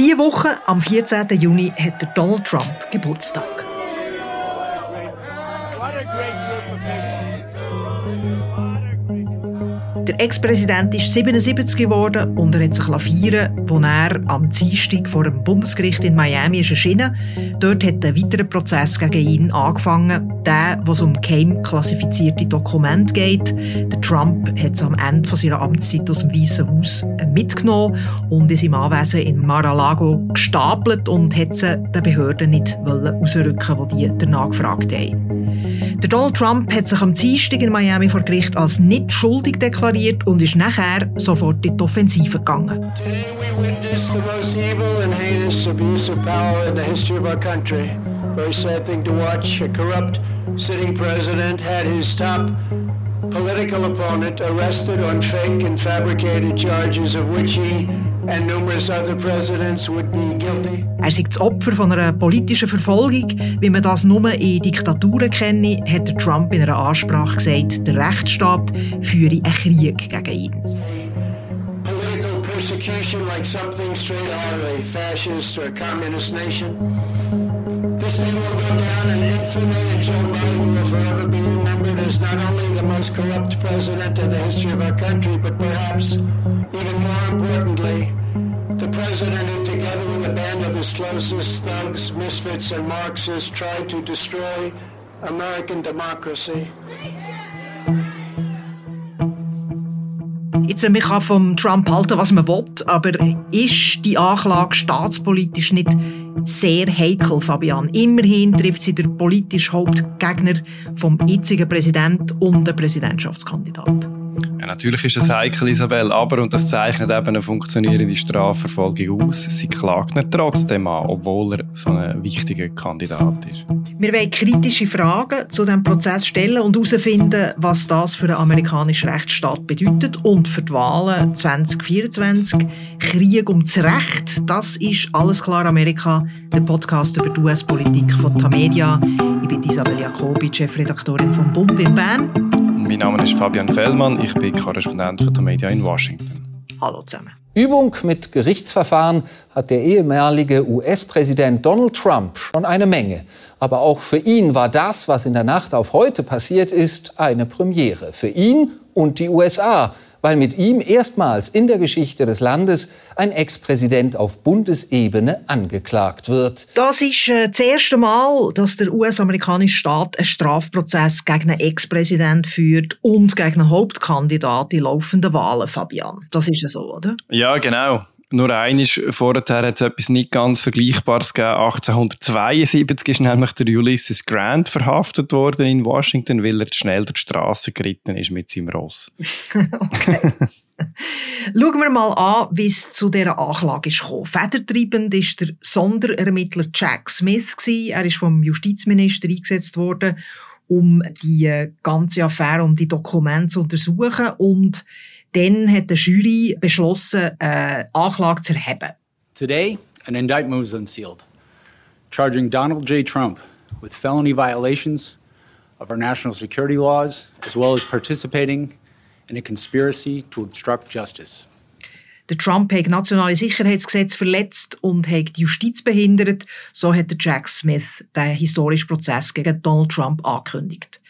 Diese Woche, am 14. Juni, hat Donald Trump Geburtstag. Der Ex-Präsident ist 77 geworden und er hat sich feiern als er am Dienstag vor dem Bundesgericht in Miami ist erschienen. Dort hat ein weiterer Prozess gegen ihn angefangen, der, wo es um geheim klassifizierte Dokumente geht. Der Trump hat sie am Ende seiner Amtszeit aus dem Weißen Haus mitgenommen und in seinem Anwesen in Mar-a-Lago gestapelt und hat sie den Behörden nicht rausrücken die die danach gefragt haben. Der Donald Trump hat sich am Dienstag in Miami vor Gericht als nicht schuldig deklariert und ist nachher sofort in die Offensive gegangen. Very sad thing to watch. A corrupt sitting president had his top political opponent arrested on fake and fabricated charges of which he Er sei das Opfer von einer politischen Verfolgung, wie man das nur in Diktaturen kenne, hat Trump in einer Ansprache gesagt, der Rechtsstaat führe einen Krieg gegen ihn. Political persecution like something straight out of a fascist or communist nation. Thing will go down in infamy and Joe Biden will forever be remembered as not only the most corrupt president in the history of our country, but perhaps even more importantly, the president who together with a band of his closest thugs, misfits and Marxists tried to destroy American democracy. Jetzt, man kann vom Trump halten, was man will, aber ist die Anklage staatspolitisch nicht sehr heikel, Fabian? Immerhin trifft sie der politische Hauptgegner vom jetzigen Präsidenten und den Präsidentschaftskandidaten. Ja, natürlich ist es heikel, Isabel, aber, und das zeichnet eben eine funktionierende Strafverfolgung aus, sie klagt ihn trotzdem an, obwohl er so ein wichtiger Kandidat ist. Wir wollen kritische Fragen zu diesem Prozess stellen und herausfinden, was das für den amerikanischen Rechtsstaat bedeutet und für die Wahlen 2024. Krieg um das Recht, das ist «Alles klar Amerika», der Podcast über die US-Politik von Tamedia. Ich bin Isabel Jacobi, Chefredaktorin vom Bund in Bern. Mein Name ist Fabian Fellmann, ich bin Korrespondent von der Media in Washington. Hallo zusammen. Übung mit Gerichtsverfahren hat der ehemalige US-Präsident Donald Trump schon eine Menge. Aber auch für ihn war das, was in der Nacht auf heute passiert ist, eine Premiere. Für ihn und die USA weil mit ihm erstmals in der Geschichte des Landes ein Ex-Präsident auf Bundesebene angeklagt wird. Das ist äh, das erste Mal, dass der US-amerikanische Staat einen Strafprozess gegen einen Ex-Präsident führt und gegen einen Kandidat in laufenden Wahlen, Fabian. Das ist ja so, oder? Ja, genau. Nur eines vorher hat es etwas nicht ganz Vergleichbares gegeben. 1872 ist nämlich der Ulysses Grant verhaftet worden in Washington, weil er zu schnell durch die Straße geritten ist mit seinem Ross. okay. Schauen wir mal an, wie es zu dieser Anklage ist gekommen. Federtreibend war der Sonderermittler Jack Smith. Er ist vom Justizminister eingesetzt worden, um die ganze Affäre, um die Dokumente zu untersuchen und Dann hat die Jury beschlossen, eine Anklage zu erheben. Today, an indictment was unsealed, charging Donald J. Trump with felony violations of our national security laws, as well as participating in a conspiracy to obstruct justice. Der Trump hat nationale Sicherheitsgesetz verletzt und hat die Justiz behindert. So hat Jack Smith den historischen Prozess gegen Donald Trump angekündigt.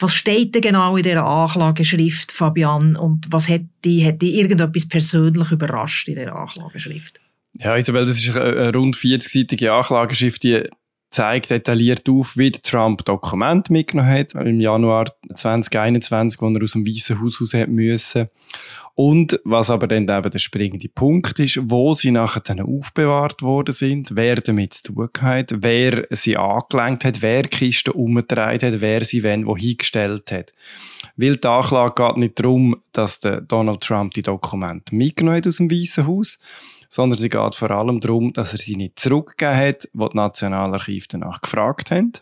Was steht denn genau in dieser Anklageschrift, Fabian? Und was hat dich, hat dich irgendetwas persönlich überrascht in dieser Anklageschrift? Ja, Isabel, das ist eine rund 40-seitige Anklageschrift, die zeigt detailliert auf, wie Trump Dokumente mitgenommen hat im Januar 2021, wo er aus dem Weißen Haus raus hat müssen. Und was aber dann eben der springende Punkt ist, wo sie nachher dann aufbewahrt worden sind, wer damit zu tun hat, wer sie angelenkt hat, wer Kisten umgetragen hat, wer sie wenn wo hingestellt hat. Weil die Anklage geht nicht darum, dass der Donald Trump die Dokumente mitgenommen hat aus dem Weißen Haus, sondern sie geht vor allem darum, dass er sie nicht zurückgegeben hat, wo die Nationalarchiv danach gefragt haben.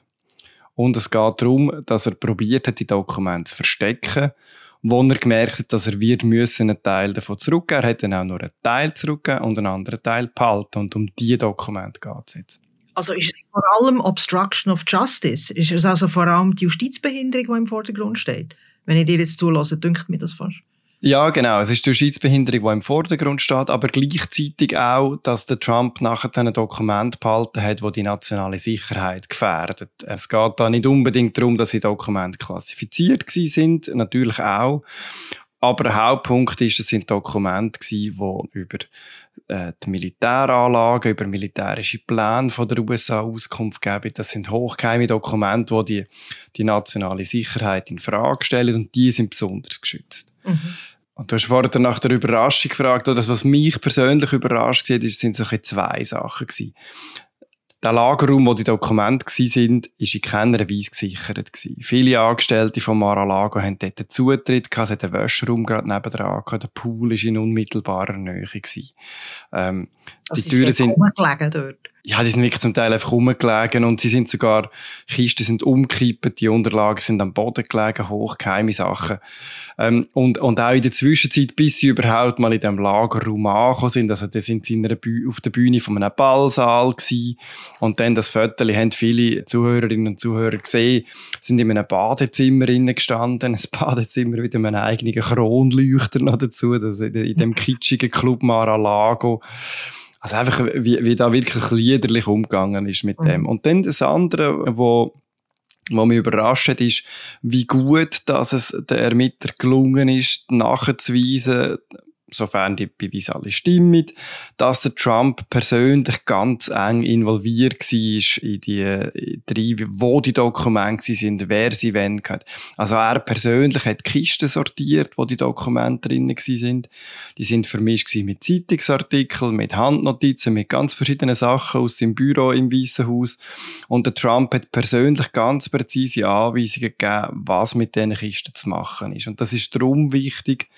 Und es geht darum, dass er probiert hat, die Dokumente zu verstecken wo er gemerkt hat, dass er wird müssen einen Teil davon zurückgeben. Er hat dann auch nur einen Teil zurückgegeben und einen anderen Teil behalten. Und um diese Dokumente geht es jetzt. Also ist es vor allem Obstruction of Justice? Ist es also vor allem die Justizbehinderung, die im Vordergrund steht? Wenn ich dir jetzt zulasse, dünkt mir das fast. Ja, genau. Es ist die Schiedsbehinderung, die im Vordergrund steht, aber gleichzeitig auch, dass der Trump nachher ein Dokument behalten hat, wo die nationale Sicherheit gefährdet. Es geht da nicht unbedingt darum, dass die Dokumente klassifiziert sind, natürlich auch. Aber der Hauptpunkt ist, es sind Dokumente die über äh, die Militäranlagen, über militärische Pläne von der USA Auskunft geben. Das sind hochgeheime Dokumente, die, die die nationale Sicherheit in Frage stellen und die sind besonders geschützt. Mhm. Und du hast vorher nach der Überraschung gefragt, oder das, was mich persönlich überrascht hat, sind so zwei Sachen gewesen. Der Lagerraum, wo die Dokumente waren, war in keiner Weise gesichert. Viele Angestellte von Mar-a-Lago haben dort Zutritt gehabt. Es hat einen Wäschraum gerade gehabt. Der Pool war in unmittelbarer Nähe. Ähm, also die Türen sind dort ja, die sind wirklich zum Teil einfach rumgelegen und sie sind sogar, Kisten sind umgekippt, die Unterlagen sind am Boden gelegen, hochgeheime Sachen. Ähm, und, und auch in der Zwischenzeit, bis sie überhaupt mal in dem Lagerraum angekommen sind, also da sind sie in auf der Bühne von einem Ballsaal gewesen und dann das Foto haben viele Zuhörerinnen und Zuhörer gesehen, sind in einem Badezimmer gestanden, ein Badezimmer mit einem eigenen Kronleuchter noch dazu, das in dem kitschigen Club Mar-a-Lago. Also einfach, wie, wie da wirklich liederlich umgegangen ist mit mhm. dem. Und dann das andere, wo was mich überrascht ist, wie gut, dass es der Ermittler gelungen ist, nachzuweisen, sofern die Beweise alle stimmen, dass der Trump persönlich ganz eng involviert war in die drei, wo die Dokumente sind, wer sie wenn hat. Also er persönlich hat Kisten sortiert, wo die Dokumente drin sind. Die sind vermischt mit Zeitungsartikeln, mit Handnotizen, mit ganz verschiedenen Sachen aus seinem Büro im Weißen Haus. Und der Trump hat persönlich ganz präzise Anweisungen gegeben, was mit diesen Kisten zu machen ist. Und das ist darum wichtig,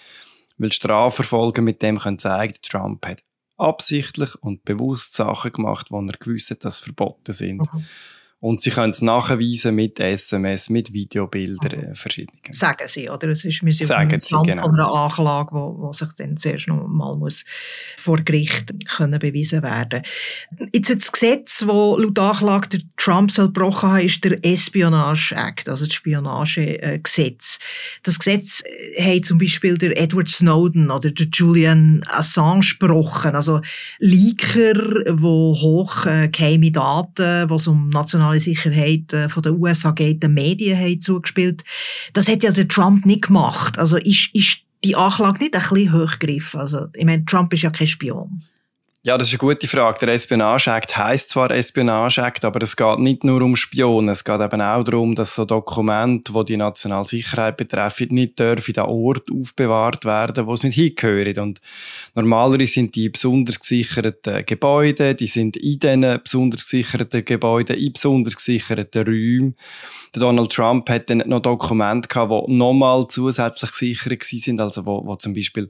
weil Strafverfolgen mit dem können zeigen, Trump hat absichtlich und bewusst Sachen gemacht, wo er gewusst hat, dass verboten sind. Mhm. Und sie können es nachweisen mit SMS, mit Videobildern, mhm. verschiedenen. Sagen sie, oder? Es ist, wir sind Sagen sie, genau. von einer Anklage, wo, wo sich dann zuerst noch mal muss vor Gericht können bewiesen werden Jetzt das Gesetz, das laut Anklage der Trump soll gebrochen haben, ist der Espionage Act, also das Spionagegesetz. Das Gesetz äh, hat zum Beispiel der Edward Snowden oder der Julian Assange gebrochen, also Leaker, die hoch äh, geheime Daten, was um nationale nationale Sicherheit äh, von den USA geht, den Medien haben zugespielt. Das hat ja der Trump nicht gemacht. Also ist, ist die Anklage nicht ein bisschen hochgegriffen? Also, ich meine, Trump ist ja kein Spion. Ja, das ist eine gute Frage. Der Espionage Act heisst zwar Espionage Act, aber es geht nicht nur um Spionen. Es geht eben auch darum, dass so Dokumente, die die nationale Sicherheit betreffen, nicht dürfen an Ort aufbewahrt werden, wo sie nicht hingehören. Und normalerweise sind die besonders gesicherten Gebäude, die sind in diesen besonders gesicherten Gebäuden, in besonders gesicherten Räumen. Der Donald Trump hat dann noch Dokumente gehabt, die nochmal zusätzlich gesichert sind, also wo, wo zum Beispiel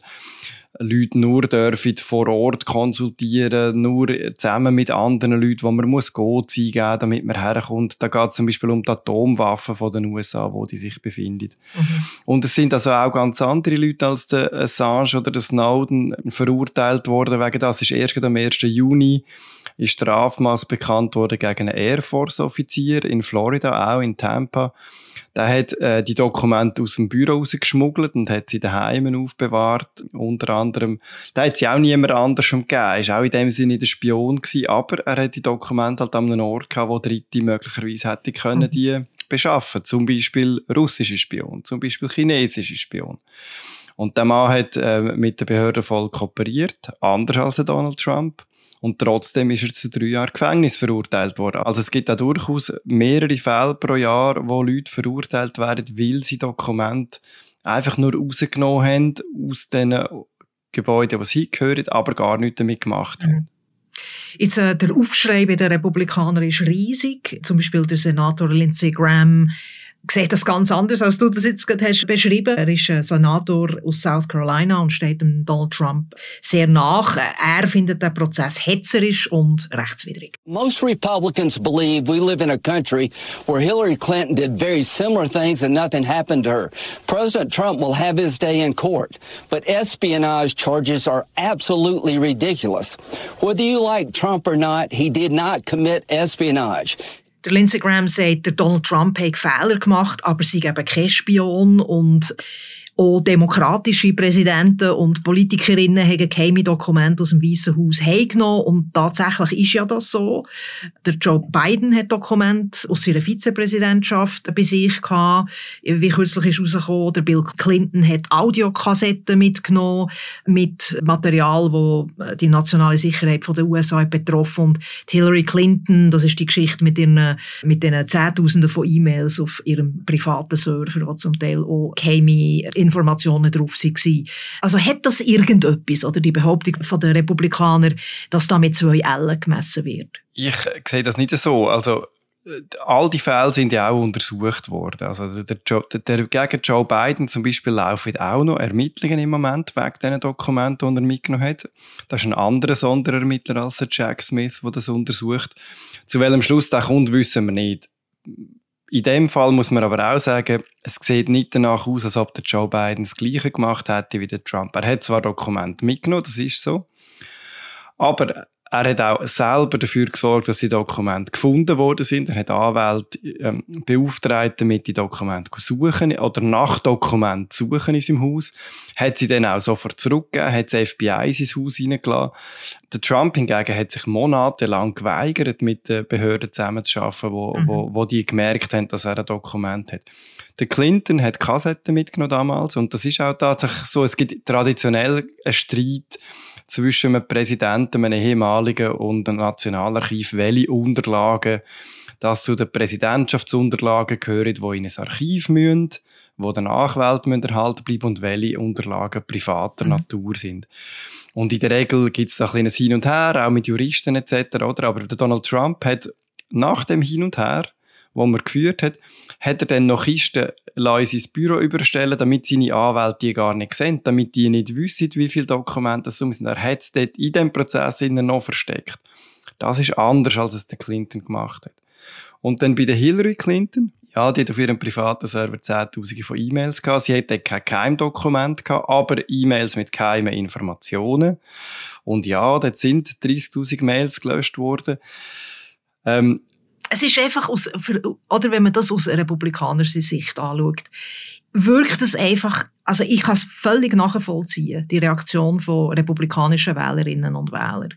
Leute nur dürfen vor Ort konsultieren, nur zusammen mit anderen Leuten, wo man muss Codes eingeben, damit man herkommt. Da geht es zum Beispiel um die Atomwaffen von den USA, wo die sich befinden. Mhm. Und es sind also auch ganz andere Leute als der Assange oder der Snowden verurteilt worden wegen das. Ist erst am 1. Juni ist Strafmaß bekannt worden gegen einen Air Force Offizier in Florida, auch in Tampa der hat äh, die Dokumente aus dem Büro rausgeschmuggelt und hat sie daheim aufbewahrt. Unter anderem, da hat sie auch niemand anders gegeben. Er war auch in dem Sinne der Spion gewesen, aber er hat die Dokumente halt an einem Ort gehabt, wo Dritte möglicherweise hätte können, mhm. die beschaffen. Zum Beispiel russische Spion, zum Beispiel chinesische Spion. Und der Mann hat äh, mit der Behörde voll kooperiert, anders als Donald Trump. Und trotzdem ist er zu drei Jahren Gefängnis verurteilt worden. Also es gibt auch durchaus mehrere Fälle pro Jahr, wo Leute verurteilt werden, weil sie Dokumente einfach nur rausgenommen haben aus den Gebäuden, die sie gehören, aber gar nichts damit gemacht haben. Mhm. Jetzt, äh, der Aufschrei bei den Republikanern ist riesig. Zum Beispiel der Senator Lindsey Graham sieht das ganz anders, als du das jetzt gerade hast beschrieben. Er ist ein Senator aus South Carolina und steht dem Donald Trump sehr nach. Er findet den Prozess hetzerisch und rechtswidrig. Most Republicans believe we live in a country where Hillary Clinton did very similar things and nothing happened to her. President Trump will have his day in court, but espionage charges are absolutely ridiculous. Whether you like Trump or not, he did not commit espionage. Der Lindsey Graham sagt, der Donald Trump hat Fehler gemacht, aber sie eben kein Spion und Auch demokratische Präsidenten und Politikerinnen haben geheime Dokumente aus dem Weißen Haus heimgenommen. Und tatsächlich ist ja das so. Der Joe Biden hat Dokumente aus seiner Vizepräsidentschaft bei sich gehabt. Wie kürzlich ist rausgekommen, der Bill Clinton hat Audiokassetten mitgenommen mit Material, wo die nationale Sicherheit von der USA betroffen und Hillary Clinton, das ist die Geschichte mit ihren, mit den Zehntausenden von E-Mails auf ihrem privaten Server, wo zum Teil auch geheime Informationen drauf waren. Also hat das irgendetwas, oder die Behauptung der Republikaner, dass da mit zwei Ellen gemessen wird? Ich sehe das nicht so. Also all die Fälle sind ja auch untersucht worden. Also der, Joe, der, gegen Joe Biden zum Beispiel laufen auch noch Ermittlungen im Moment wegen diesen Dokumenten, die er mitgenommen hat. Das ist ein anderer Sonderermittler als der Jack Smith, der das untersucht. Zu welchem Schluss der kommt, wissen wir nicht. In dem Fall muss man aber auch sagen, es sieht nicht danach aus, als ob der Joe Biden das Gleiche gemacht hätte wie der Trump. Er hat zwar Dokumente mitgenommen, das ist so, aber er hat auch selber dafür gesorgt, dass die Dokumente gefunden worden sind. Er hat Anwälte ähm, beauftragt, damit die Dokumente suchen oder nach Dokumenten suchen in seinem Haus. Hat sie dann auch sofort zurückgegeben, hat das FBI in sein Haus hineingelassen. Der Trump hingegen hat sich monatelang geweigert, mit den Behörden zusammenzuarbeiten, wo, mhm. wo, wo die gemerkt haben, dass er ein Dokument hat. Der Clinton hat Kassetten mitgenommen damals und das ist auch tatsächlich so, es gibt traditionell einen Streit zwischen einem Präsidenten, einem ehemaligen und einem Nationalarchiv, welche Unterlagen das zu den Präsidentschaftsunterlagen gehören, die in ein Archiv müssen, wo der Nachwelt erhalten bleiben und welche Unterlagen privater mhm. Natur sind. Und in der Regel gibt es ein kleines Hin und Her, auch mit Juristen etc. Oder? Aber der Donald Trump hat nach dem Hin und Her, wo man geführt hat, hat er dann noch Kisten in sein Büro überstellen, damit seine Anwälte die gar nicht sehen, damit die nicht wissen, wie viele Dokumente es sind. Er hat es dort in diesem Prozess noch versteckt. Das ist anders, als es der Clinton gemacht hat. Und dann bei der Hillary Clinton, ja, die hat auf ihrem privaten Server Zehntausende von E-Mails gehabt. Sie hatte kein Keimdokument gehabt, aber E-Mails mit geheimen Informationen. Und ja, dort sind 30.000 Mails gelöscht worden. Ähm, es ist einfach aus, oder wenn man das aus republikanischer Sicht anschaut, wirkt es einfach, also ich kann es völlig nachvollziehen, die Reaktion von republikanischen Wählerinnen und Wählern,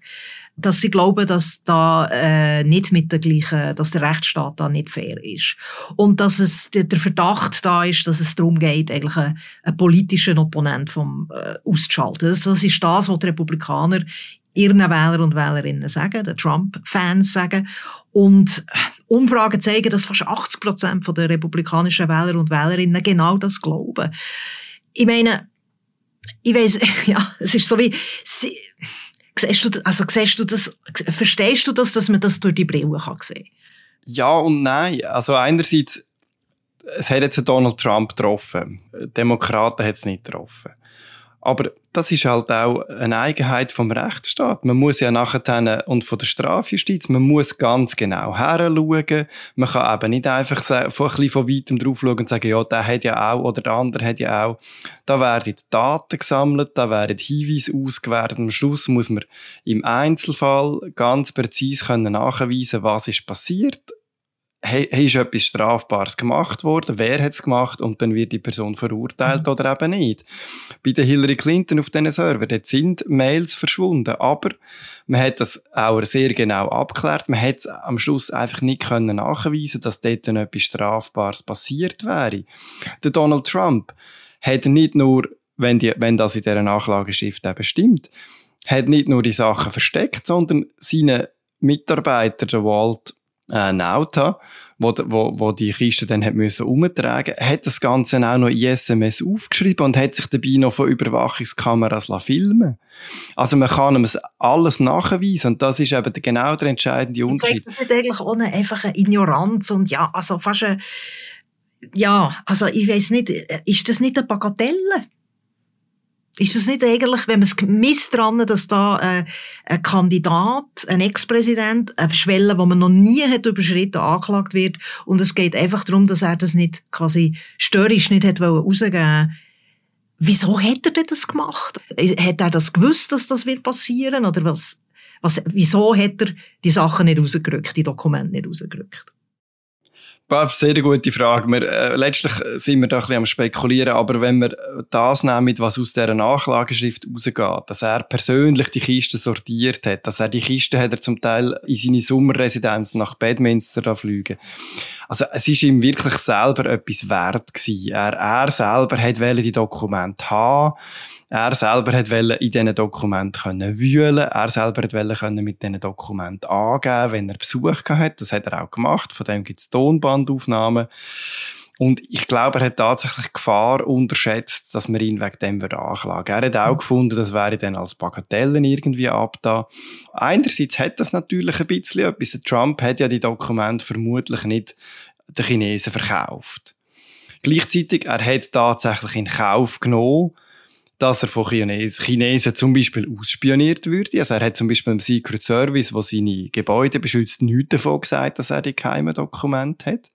dass sie glauben, dass da äh, nicht mit der gleichen, dass der Rechtsstaat da nicht fair ist und dass es der, Verdacht da ist, dass es darum geht, eigentlich einen, einen politischen Opponent vom äh, auszuschalten. Das, das ist das, was die Republikaner ihren Wähler und Wählerinnen sagen, den Trump-Fans sagen. Und Umfragen zeigen, dass fast 80 Prozent der republikanischen Wähler und Wählerinnen genau das glauben. Ich meine, ich weiß, ja, es ist so wie, sie, siehst du, also siehst du das, verstehst du das, dass man das durch die Brille kann sehen? Ja und nein. Also einerseits, es hat jetzt Donald Trump getroffen. Demokraten hat es nicht getroffen. Aber das ist halt auch eine Eigenheit vom Rechtsstaat. Man muss ja nachher und von der Strafjustiz, man muss ganz genau heranschauen. Man kann eben nicht einfach von, ein bisschen von weitem drauf schauen und sagen, ja, der hat ja auch oder der andere hat ja auch. Da werden Daten gesammelt, da werden Hinweise ausgewertet. Am Schluss muss man im Einzelfall ganz präzise können nachweisen, was ist passiert hey, ist etwas Strafbares gemacht worden, wer hat es gemacht und dann wird die Person verurteilt mhm. oder eben nicht. Bei der Hillary Clinton auf diesen Server, dort sind Mails verschwunden, aber man hat das auch sehr genau abgeklärt. Man hat am Schluss einfach nicht können nachweisen, dass dort etwas Strafbares passiert wäre. Der Donald Trump hat nicht nur, wenn, die, wenn das in dieser Nachlageschrift eben stimmt, hat nicht nur die Sachen versteckt, sondern seine Mitarbeiter, der Walt ein Auto, wo, wo, wo die Kiste dann hat müssen umtragen, hat das Ganze auch noch in SMS aufgeschrieben und hat sich dabei noch von Überwachungskameras filmen Also man kann ihm alles nachweisen und das ist eben genau der entscheidende Unterschied. Das ist eigentlich ohne einfach eine Ignoranz und ja, also fast eine, ja, also ich weiß nicht, ist das nicht eine Bagatelle? Ist das nicht eigentlich, wenn man es misst dran, dass da äh, ein Kandidat, ein Ex-Präsident, eine Schwelle, die man noch nie hat überschritten, angeklagt wird und es geht einfach darum, dass er das nicht quasi störrisch nicht hat rausgeben Wieso hat er denn das gemacht? Hat er das gewusst, dass das wird passieren oder was? was wieso hat er die Sachen nicht rausgerückt, die Dokumente nicht rausgerückt? Sehr gute Frage. Wir, äh, letztlich sind wir da ein bisschen am Spekulieren, aber wenn wir das nehmen, was aus dieser Nachlageschrift rausgeht, dass er persönlich die Kisten sortiert hat, dass er die Kisten hat er zum Teil in seine Sommerresidenz nach Bedminster da fliegen. Also es ist ihm wirklich selber etwas wert gewesen. Er, er selber hat die Dokumente haben er selber hat in diesen Dokumenten können wühlen Er selber hat können mit diesen Dokumenten angeben, wenn er Besuch hat. Das hat er auch gemacht. Von dem gibt es Tonbandaufnahmen. Und ich glaube, er hat tatsächlich Gefahr unterschätzt, dass man ihn wegen dem anklagen Er hat auch mhm. gefunden, das wäre dann als Bagatellen irgendwie abda. Einerseits hat das natürlich ein bisschen etwas. Der Trump hat ja die Dokumente vermutlich nicht den Chinesen verkauft. Gleichzeitig, er hat tatsächlich in Kauf genommen, dass er von Chinesen, Chinesen zum Beispiel ausspioniert würde. Also er hat zum Beispiel im Secret Service, wo seine Gebäude beschützt, nichts davon gesagt, dass er die geheimen Dokumente hat.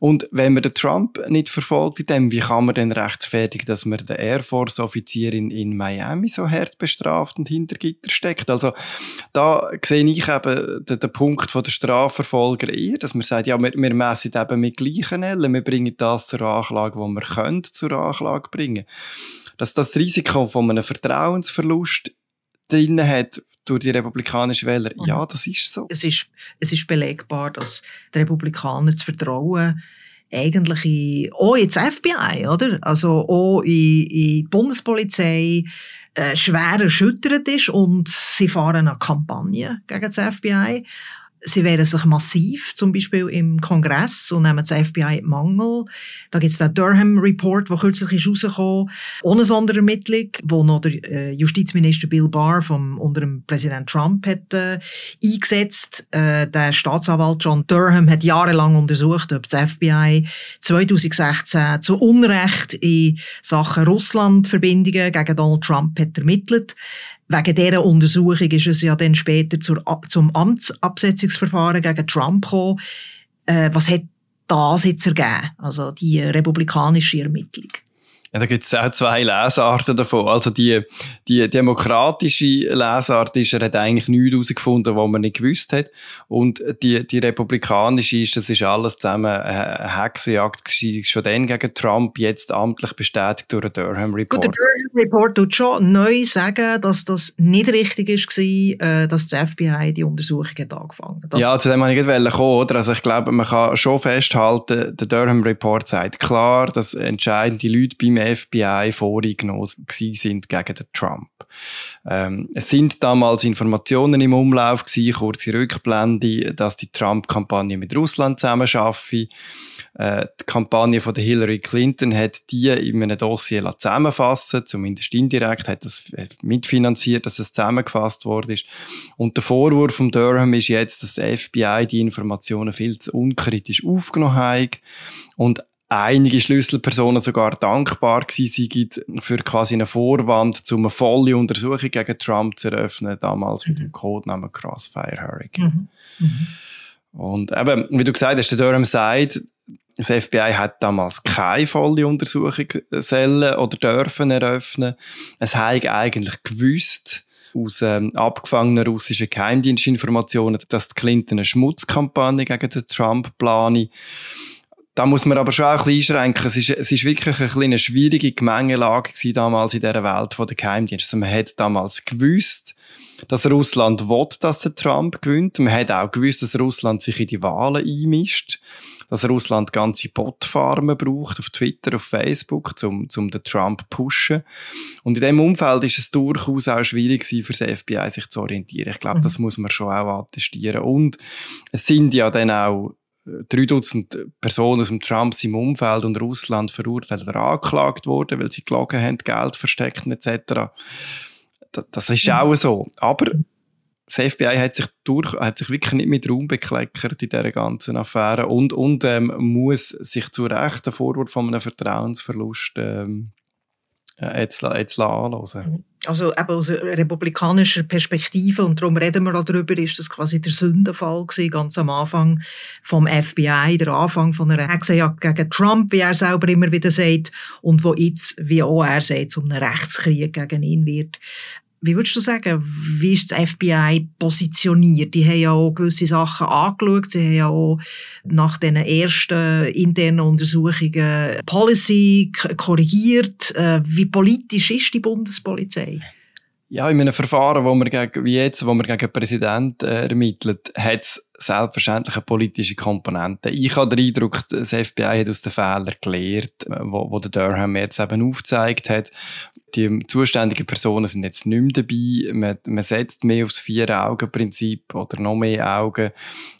Und wenn man den Trump nicht verfolgt in wie kann man denn rechtfertigen, dass man den Air Force Offizier in, in Miami so hart bestraft und hinter Gitter steckt? Also, da sehe ich eben den, den Punkt von der Strafverfolger eher, dass man sagt, ja, wir, wir messen eben mit gleichen Ellen, wir bringen das zur Anklage, wo wir können zur Anklage bringen dass das Risiko von einem Vertrauensverlust drinnen hat durch die republikanischen Wähler. Mhm. Ja, das ist so. Es ist, es ist belegbar, dass die Republikaner das Vertrauen eigentlich in, auch ins FBI, oder? Also auch in, in die Bundespolizei äh, schwer erschüttert ist und sie fahren eine Kampagne gegen das FBI. Sie wehren sich massiv, zum Beispiel im Kongress, und nehmen das FBI in Mangel. Da gibt es den Durham Report, der kürzlich ist rausgekommen, ohne Sonderermittlung, wo noch der äh, Justizminister Bill Barr vom, unter dem Präsident Trump hat äh, eingesetzt. Äh, der Staatsanwalt John Durham hat jahrelang untersucht, ob das FBI 2016 zu Unrecht in Sachen Russland-Verbindungen gegen Donald Trump hat ermittelt. Wegen dieser Untersuchung ist es ja dann später zur, zum Amtsabsetzungsverfahren gegen Trump gekommen. Äh, was hat das jetzt ergeben? Also die republikanische Ermittlung. Ja, da gibt es auch zwei Lesarten davon. Also die, die demokratische Lesart ist, er hat eigentlich nichts herausgefunden, was man nicht gewusst hat. Und die, die republikanische ist, das ist alles zusammen eine Hexenjagd schon dann gegen Trump, jetzt amtlich bestätigt durch den Durham Report. Gut, der Durham Report tut schon neu sagen, dass das nicht richtig war, äh, dass das FBI die Untersuchung hat angefangen hat. Ja, zu dem wollte ich nicht kommen, oder? Also ich glaube, man kann schon festhalten, der Durham Report sagt klar, dass entscheidende Leute beim FBI vorgenommen sind gegen den Trump. Ähm, es sind damals Informationen im Umlauf gewesen, kurze Rückblende, dass die Trump-Kampagne mit Russland zusammenarbeitet. Äh, die Kampagne von der Hillary Clinton hat die in einem Dossier zusammenfassen zumindest indirekt hat das mitfinanziert, dass es zusammengefasst worden ist. Und der Vorwurf von Durham ist jetzt, dass das FBI die Informationen viel zu unkritisch aufgenommen hat und einige Schlüsselpersonen sogar dankbar gewesen sind für quasi einen Vorwand, um eine volle Untersuchung gegen Trump zu eröffnen, damals mhm. mit dem mhm. Codenamen Crossfire Hurricane. Mhm. Mhm. Und eben, wie du gesagt hast, der Durham sagt, das FBI hat damals keine volle Untersuchung sollen oder dürfen eröffnen. Es hat eigentlich gewusst, aus ähm, abgefangenen russischen Geheimdienstinformationen, dass die Clinton eine Schmutzkampagne gegen den Trump plane. Da muss man aber schon auch ein bisschen einschränken. Es ist, es ist wirklich eine, eine schwierige Gemengelage gewesen damals in dieser Welt der Geheimdienste. Also man hat damals gewusst, dass Russland will, dass der Trump gewinnt. Man hat auch gewusst, dass Russland sich in die Wahlen einmischt. Dass Russland ganze Botfarmen braucht auf Twitter, auf Facebook, um, um den Trump zu pushen. Und in dem Umfeld ist es durchaus auch schwierig für das FBI, sich zu orientieren. Ich glaube, mhm. das muss man schon auch attestieren. Und es sind ja dann auch drei Dutzend Personen aus dem Trumps im Umfeld und Russland verurteilt oder angeklagt worden, weil sie gelogen haben, Geld versteckt etc. Das ist auch so. Aber das FBI hat sich, durch, hat sich wirklich nicht mit Raum bekleckert in dieser ganzen Affäre und, und ähm, muss sich zu Recht den Vorwurf von einem Vertrauensverlust ähm, äh, jetzt, jetzt anhören. Also eben aus einer republikanischen Perspektive, und darum reden wir auch darüber, ist das quasi der Sündenfall gewesen, ganz am Anfang vom FBI, der Anfang von einer Hexenjagd gegen Trump, wie er selber immer wieder sagt, und wo jetzt, wie auch er sagt, um einen Rechtskrieg gegen ihn wird. Wie würdest du sagen, wie ist das FBI positioniert? Die haben ja auch gewisse Sachen angeschaut. Sie haben ja auch nach den ersten internen Untersuchungen Policy korrigiert. Äh, wie politisch ist die Bundespolizei? Ja, in einem Verfahren, wo man gegen, wie jetzt, wo man gegen den Präsidenten äh, ermittelt, hat es selbstverständlich eine politische Komponente. Ich habe den Eindruck, das FBI hat aus den Fehlern gelernt, wo, wo der Durham jetzt eben aufgezeigt hat. Die zuständigen Personen sind jetzt nicht mehr dabei. Man, man setzt mehr aufs Vier-Augen-Prinzip oder noch mehr Augen.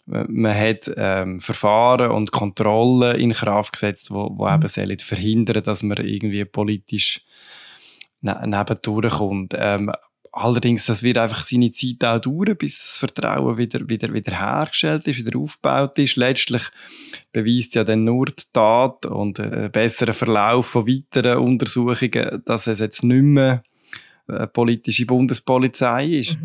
Man hat ähm, Verfahren und Kontrollen in Kraft gesetzt, wo, wo eben sollen verhindern, dass man irgendwie politisch ne nebendurch kommt. Ähm, allerdings, das wird einfach seine Zeit auch dauern, bis das Vertrauen wieder, wieder, wieder hergestellt ist, wieder aufgebaut ist. Letztlich beweist ja dann nur die Tat und ein äh, besserer Verlauf von weiteren Untersuchungen, dass es jetzt nicht mehr eine politische Bundespolizei ist.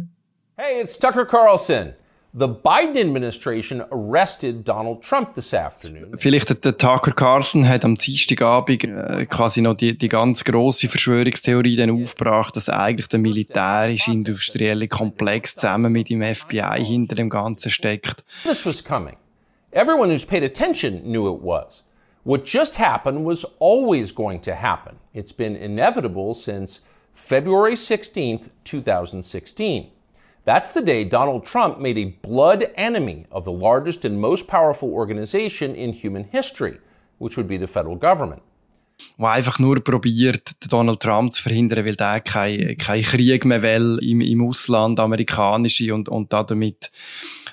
Hey, it's Tucker Carlson. The Biden administration arrested Donald Trump this afternoon. Vielleicht der Tucker Carlson hat am Dienstagabend äh, quasi noch die, die ganz große Verschwörungstheorie dann aufgebracht, dass eigentlich der militärisch-industrielle Komplex zusammen mit dem FBI hinter dem Ganzen steckt. This was coming. Everyone who's paid attention knew it was. What just happened was always going to happen. It's been inevitable since February 16th, 2016. That's the day Donald Trump made a blood enemy of the largest and most powerful organization in human history, which would be the federal government. Wo einfach nur probiert, Donald Trump zu verhindern, weil der keinen kein Krieg mehr will im, im Ausland, amerikanische und, und damit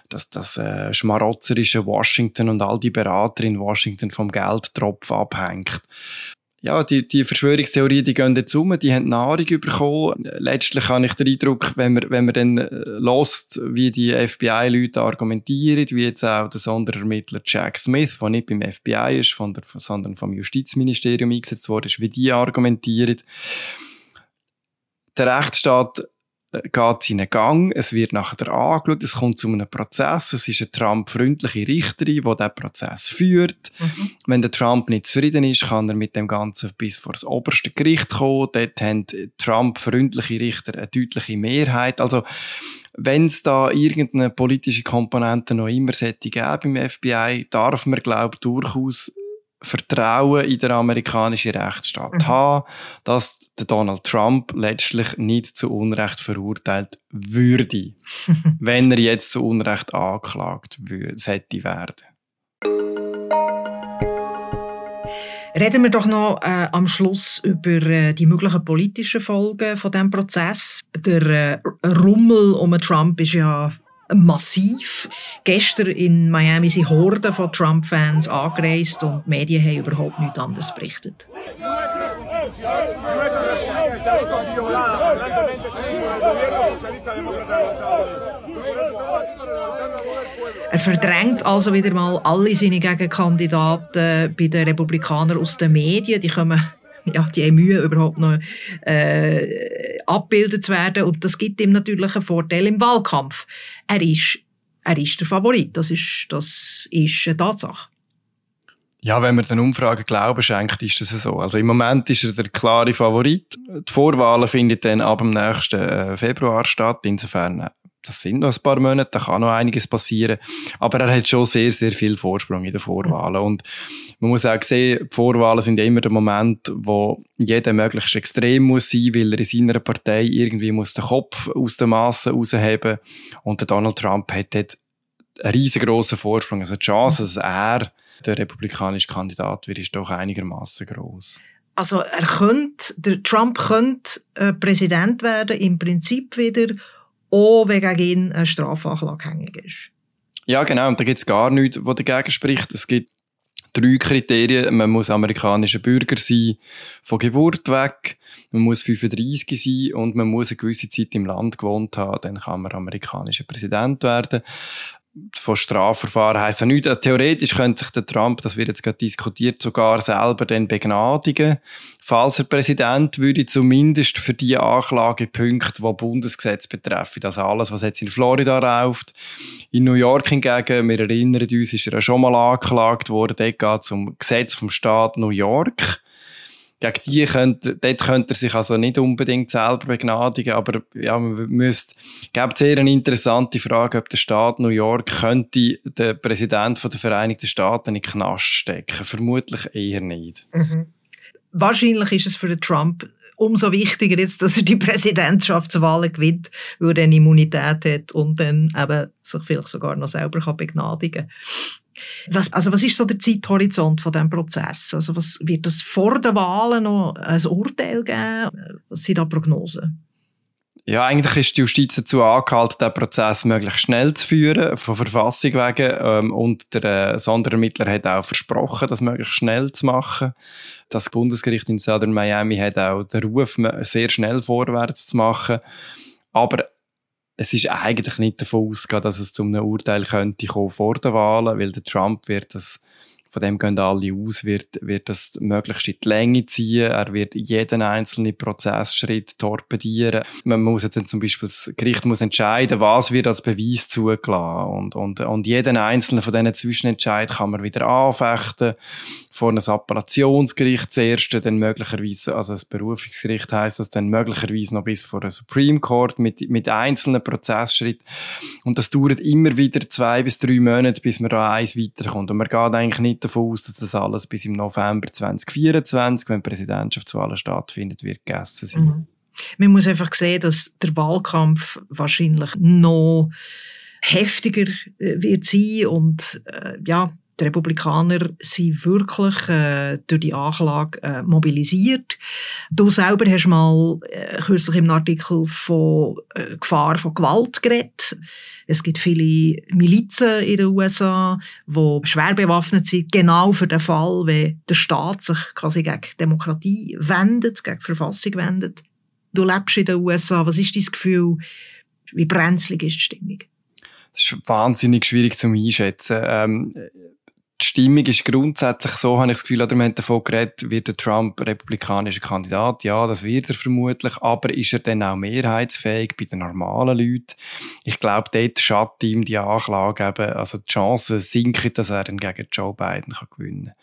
das, das äh, schmarotzerische Washington und all die Berater in Washington vom Geldtropf abhängt ja, die, die Verschwörungstheorien, die gehen jetzt um, die haben Nahrung bekommen. Letztlich habe ich den Eindruck, wenn man, wenn man dann äh, lost, wie die FBI-Leute argumentieren, wie jetzt auch der Sonderermittler Jack Smith, der nicht beim FBI ist, von der, sondern vom Justizministerium eingesetzt worden ist, wie die argumentieren. Der Rechtsstaat geht seinen Gang, es wird nachher angeschaut, es kommt zu einem Prozess, es ist eine Trump-freundliche Richterin, die diesen Prozess führt. Mhm. Wenn der Trump nicht zufrieden ist, kann er mit dem Ganzen bis vor das oberste Gericht kommen. Dort haben Trump-freundliche Richter eine deutliche Mehrheit. Also, wenn es da irgendeine politische Komponente noch immer sollte geben im FBI, darf man, glaube ich, durchaus Vertrauen in den amerikanischen Rechtsstaat mhm. haben, dass der Donald Trump letztlich nicht zu Unrecht verurteilt würde, wenn er jetzt zu Unrecht angeklagt würde, sollte werden. Reden wir doch noch äh, am Schluss über äh, die möglichen politischen Folgen von dem Prozess. Der äh, Rummel um Trump ist ja massiv. Gestern in Miami sind Horden von Trump-Fans angereist und die Medien haben überhaupt nichts anderes berichtet. Er verdrängt also wieder mal alle seine Gegenkandidaten bei den Republikanern aus den Medien. Die kommen ja, die Mühe, überhaupt noch äh, abgebildet zu werden. Und das gibt ihm natürlich einen Vorteil im Wahlkampf. Er ist, er ist der Favorit. Das ist, das ist eine Tatsache. Ja, wenn man den Umfragen Glauben schenkt, ist das so. Also im Moment ist er der klare Favorit. Die Vorwahlen finden dann ab dem nächsten äh, Februar statt. Insofern äh, das sind noch ein paar Monate, da kann noch einiges passieren. Aber er hat schon sehr, sehr viel Vorsprung in den Vorwahlen. Und man muss auch sehen, die Vorwahlen sind immer der Moment, wo jeder möglichst extrem muss sein, weil er in seiner Partei irgendwie muss den Kopf aus der Masse rausheben. Und der Donald Trump hat dort einen riesengroßen Vorsprung. Also die Chance, dass er der republikanische Kandidat wird, ist doch einigermaßen groß. Also er könnte, der Trump könnte äh, Präsident werden, im Prinzip wieder auch wenn gegen ihn eine Strafanklage hängig ist. Ja, genau. Und da gibt es gar nichts, was dagegen spricht. Es gibt drei Kriterien. Man muss amerikanischer Bürger sein, von Geburt weg. Man muss 35 sein und man muss eine gewisse Zeit im Land gewohnt haben. Dann kann man amerikanischer Präsident werden von Strafverfahren heisst ja nichts. Also theoretisch könnte sich der Trump, das wird jetzt gerade diskutiert, sogar selber dann begnadigen. Falls er Präsident würde, zumindest für die Anklagepunkte, die Bundesgesetz betreffen. Also alles, was jetzt in Florida läuft. In New York hingegen, wir erinnern uns, ist er schon mal angeklagt worden. Dort geht es um Gesetz vom Staat New York. Gegen die könnte, dort könnte er sich also nicht unbedingt selber begnadigen, aber ja, man müsste, gibt sehr eine interessante Frage, ob der Staat New York könnte der Präsident von der Vereinigten Staaten in den Knast stecken. Vermutlich eher nicht. Mhm. Wahrscheinlich ist es für den Trump umso wichtiger jetzt, dass er die Präsidentschaftswahlen gewinnt, weil er eine Immunität hat und dann eben sich vielleicht sogar noch selber kann begnadigen kann. Was, also was ist so der Zeithorizont von diesem Prozess? Also was wird es vor den Wahlen noch ein Urteil geben? Was sind da Prognosen? Ja, eigentlich ist die Justiz dazu angehalten, den Prozess möglichst schnell zu führen, von Verfassung wegen. Ähm, und der äh, Sonderermittler hat auch versprochen, das möglichst schnell zu machen. Das Bundesgericht in Southern Miami hat auch den Ruf, sehr schnell vorwärts zu machen. Aber es ist eigentlich nicht davon auszugehen, dass es zu einem Urteil könnte kommen vor den Wahlen, weil der Trump wird das von dem gehen alle aus, wird, wird das möglichst in die Länge ziehen. Er wird jeden einzelnen Prozessschritt torpedieren. Man muss dann zum Beispiel, das Gericht muss entscheiden, was wird als Beweis zugelassen. Und, und, und jeden einzelnen von diesen Zwischenentscheid kann man wieder anfechten vor einem Appellationsgericht zuerst, dann möglicherweise, also das Berufungsgericht heißt das, dann möglicherweise noch bis vor einem Supreme Court mit, mit einzelnen Prozessschritten. Und das dauert immer wieder zwei bis drei Monate, bis man da eins weiterkommt. Und man geht eigentlich nicht davon aus, dass das alles bis im November 2024, wenn die Präsidentschaftswahlen stattfindet, wird gegessen sein. Mhm. Man muss einfach sehen, dass der Wahlkampf wahrscheinlich noch heftiger äh, wird sein und äh, ja, die Republikaner sind wirklich äh, durch die Anklage äh, mobilisiert. Du selber hast mal äh, kürzlich im Artikel von äh, Gefahr von Gewalt geredet. Es gibt viele Milizen in den USA, die schwer bewaffnet sind, genau für den Fall, wenn der Staat sich quasi gegen Demokratie wendet, gegen Verfassung wendet. Du lebst in den USA. Was ist dein Gefühl? Wie brenzlig ist die Stimmung? Das ist wahnsinnig schwierig zu einschätzen. Ähm, die Stimmung ist grundsätzlich so, habe ich das Gefühl, oder wir haben davon geredet, wird der Trump republikanischer Kandidat? Ja, das wird er vermutlich. Aber ist er dann auch mehrheitsfähig bei den normalen Leuten? Ich glaube, dort schadet ihm die Anklage eben, also die Chance sinken, dass er dann gegen Joe Biden gewinnen kann.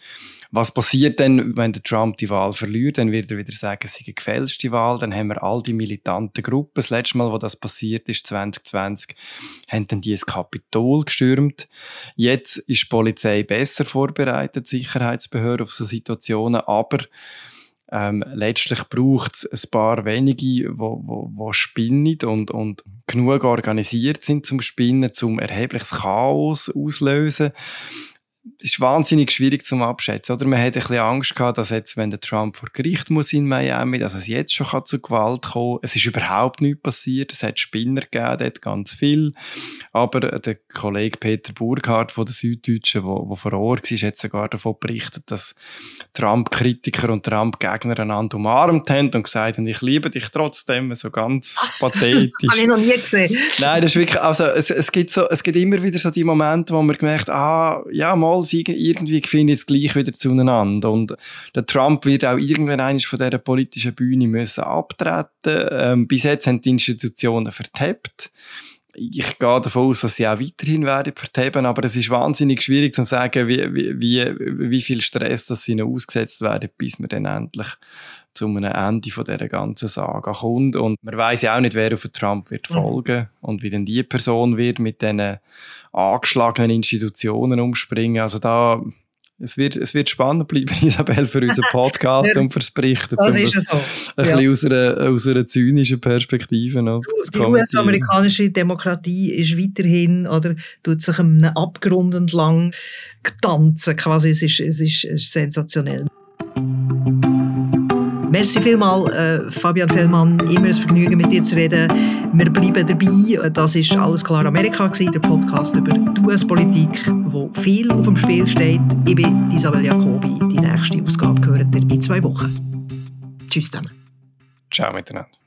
Was passiert denn, wenn der Trump die Wahl verliert? Dann wird er wieder sagen, es sei eine gefälschte Wahl. Dann haben wir all die militanten Gruppen. Das letzte Mal, wo das passiert ist, 2020, haben dann die das Kapitol gestürmt. Jetzt ist die Polizei besser vorbereitet, Sicherheitsbehörden auf so Situationen, aber ähm, letztlich braucht es ein paar wenige, die wo, wo, wo spinnen und, und genug organisiert sind zum Spinnen, zum erhebliches Chaos auslösen ist wahnsinnig schwierig zum Abschätzen. Oder man hat ein bisschen Angst gehabt, dass jetzt, wenn der Trump vor Gericht muss in Miami, dass es jetzt schon zu Gewalt kommen Es ist überhaupt nichts passiert. Es hat Spinner gegeben, dort ganz viel. Aber der Kollege Peter Burkhardt von der Süddeutschen, der vor Ort war, hat sogar davon berichtet, dass Trump-Kritiker und Trump-Gegner einander umarmt haben und gesagt haben, ich liebe dich trotzdem, so ganz Ach, pathetisch. Das habe ich noch nie gesehen. Nein, das ist wirklich, also es, es, gibt so, es gibt immer wieder so die Momente, wo man gemerkt, ah, ja, mal, sie irgendwie finden jetzt gleich wieder zueinander. Und der Trump wird auch irgendwann eines von dieser politischen Bühne müssen abtreten. Ähm, bis jetzt haben die Institutionen vertappt ich gehe davon aus, dass sie auch weiterhin werden verteben, aber es ist wahnsinnig schwierig zu sagen, wie, wie, wie, viel Stress das sie noch ausgesetzt werden, bis wir dann endlich zu einem Ende von dieser ganzen Saga kommt. Und man weiß ja auch nicht, wer auf Trump wird mhm. folgen mhm. und wie denn die Person wird mit diesen angeschlagenen Institutionen umspringen. Also da es wird, es wird spannend bleiben, Isabel, für unseren Podcast und fürs Berichten. Das ist so. Ein ja. bisschen aus einer, aus einer zynischen Perspektive. Noch die US-amerikanische Demokratie ist weiterhin, oder, tut sich einem Abgrund entlang tanzen, quasi. Es ist, es ist, es ist sensationell. Merci vielmal, äh, Fabian Fellmann. Immer ein Vergnügen, mit dir zu reden. Wir bleiben dabei. Das ist «Alles klar Amerika», gewesen, der Podcast über die US-Politik, wo viel auf dem Spiel steht. Ich bin Isabel Jacobi. Die nächste Ausgabe gehört ihr in zwei Wochen. Tschüss zusammen. Ciao miteinander.